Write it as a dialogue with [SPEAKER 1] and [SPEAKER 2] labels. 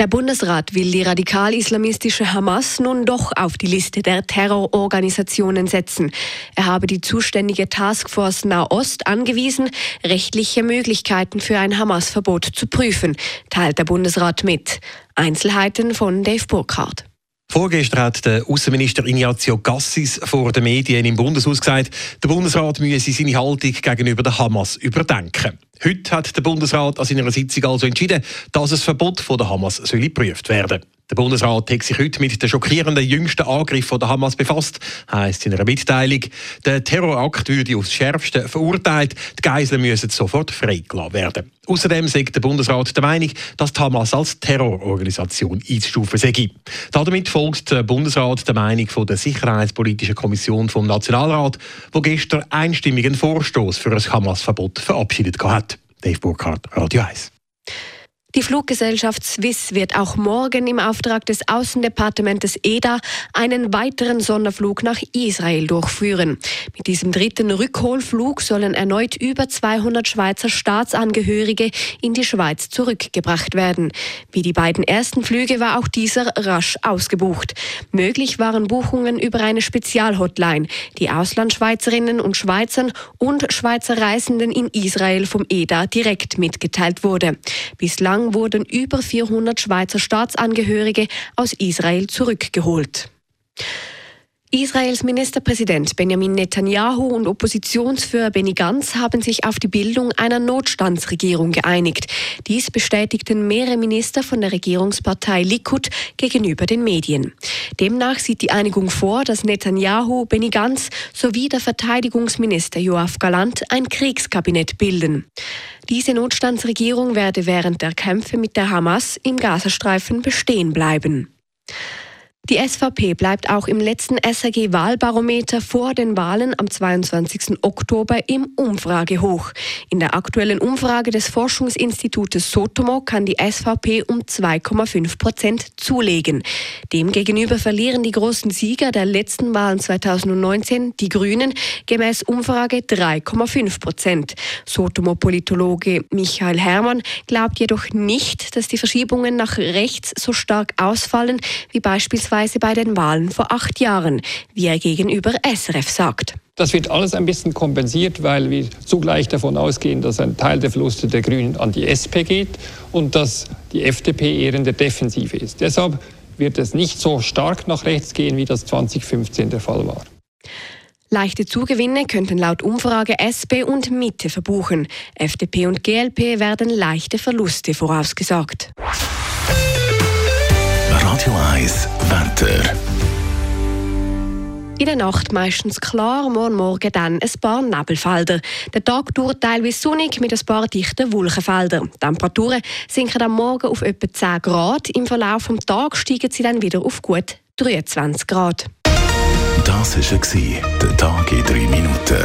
[SPEAKER 1] Der Bundesrat will die radikal-islamistische Hamas nun doch auf die Liste der Terrororganisationen setzen. Er habe die zuständige Taskforce Nahost angewiesen, rechtliche Möglichkeiten für ein Hamas-Verbot zu prüfen, teilt der Bundesrat mit. Einzelheiten von Dave Burkhardt.
[SPEAKER 2] Vorgestern hat der Außenminister Ignazio Gassis vor den Medien im Bundeshaus gesagt, der Bundesrat müsse seine Haltung gegenüber der Hamas überdenken. Heute hat der Bundesrat an seiner Sitzung also entschieden, dass das Verbot von der Hamas soll geprüft werden der Bundesrat hat sich heute mit den schockierenden jüngsten Angriffen der Hamas befasst, heisst in einer Mitteilung. Der Terrorakt würde aufs Schärfste verurteilt. Die Geiseln müssen sofort freigelassen werden. Außerdem sagt der Bundesrat der Meinung, dass die Hamas als Terrororganisation einzustufen sei. Damit folgt der Bundesrat der Meinung von der Sicherheitspolitischen Kommission vom Nationalrat, wo gestern einstimmig einen Vorstoß für ein Hamas-Verbot verabschiedet hat. Dave Burkhardt, Radio 1.
[SPEAKER 1] Die Fluggesellschaft Swiss wird auch morgen im Auftrag des Außendepartements EDA einen weiteren Sonderflug nach Israel durchführen. Mit diesem dritten Rückholflug sollen erneut über 200 Schweizer Staatsangehörige in die Schweiz zurückgebracht werden. Wie die beiden ersten Flüge war auch dieser rasch ausgebucht. Möglich waren Buchungen über eine Spezialhotline, die Auslandschweizerinnen und Schweizern und Schweizer Reisenden in Israel vom EDA direkt mitgeteilt wurde. Bislang Bislang wurden über 400 Schweizer Staatsangehörige aus Israel zurückgeholt. Israels Ministerpräsident Benjamin Netanyahu und Oppositionsführer Benny Gantz haben sich auf die Bildung einer Notstandsregierung geeinigt. Dies bestätigten mehrere Minister von der Regierungspartei Likud gegenüber den Medien. Demnach sieht die Einigung vor, dass Netanyahu, Benny Gantz sowie der Verteidigungsminister Joachim Galant ein Kriegskabinett bilden. Diese Notstandsregierung werde während der Kämpfe mit der Hamas im Gazastreifen bestehen bleiben. Die SVP bleibt auch im letzten SRG-Wahlbarometer vor den Wahlen am 22. Oktober im Umfragehoch. In der aktuellen Umfrage des Forschungsinstitutes Sotomo kann die SVP um 2,5 Prozent zulegen. Demgegenüber verlieren die großen Sieger der letzten Wahlen 2019, die Grünen, gemäß Umfrage 3,5 Prozent. Sotomo-Politologe Michael Herrmann glaubt jedoch nicht, dass die Verschiebungen nach rechts so stark ausfallen wie beispielsweise beispielsweise bei den Wahlen vor acht Jahren, wie er gegenüber SRF sagt.
[SPEAKER 3] Das wird alles ein bisschen kompensiert, weil wir zugleich davon ausgehen, dass ein Teil der Verluste der Grünen an die SP geht und dass die FDP eher in der Defensive ist. Deshalb wird es nicht so stark nach rechts gehen, wie das 2015 der Fall war.
[SPEAKER 1] Leichte Zugewinne könnten laut Umfrage SP und Mitte verbuchen. FDP und GLP werden leichte Verluste vorausgesagt.
[SPEAKER 4] Radio 1 Wetter.
[SPEAKER 1] In der Nacht meistens klar, morgen Morgen dann ein paar Nebelfelder. Der Tag dauert teilweise sonnig mit ein paar dichten Wolkenfeldern. Die Temperaturen sinken am Morgen auf etwa 10 Grad. Im Verlauf des Tages steigen sie dann wieder auf gut 23 Grad.
[SPEAKER 4] Das war der Tag in 3 Minuten.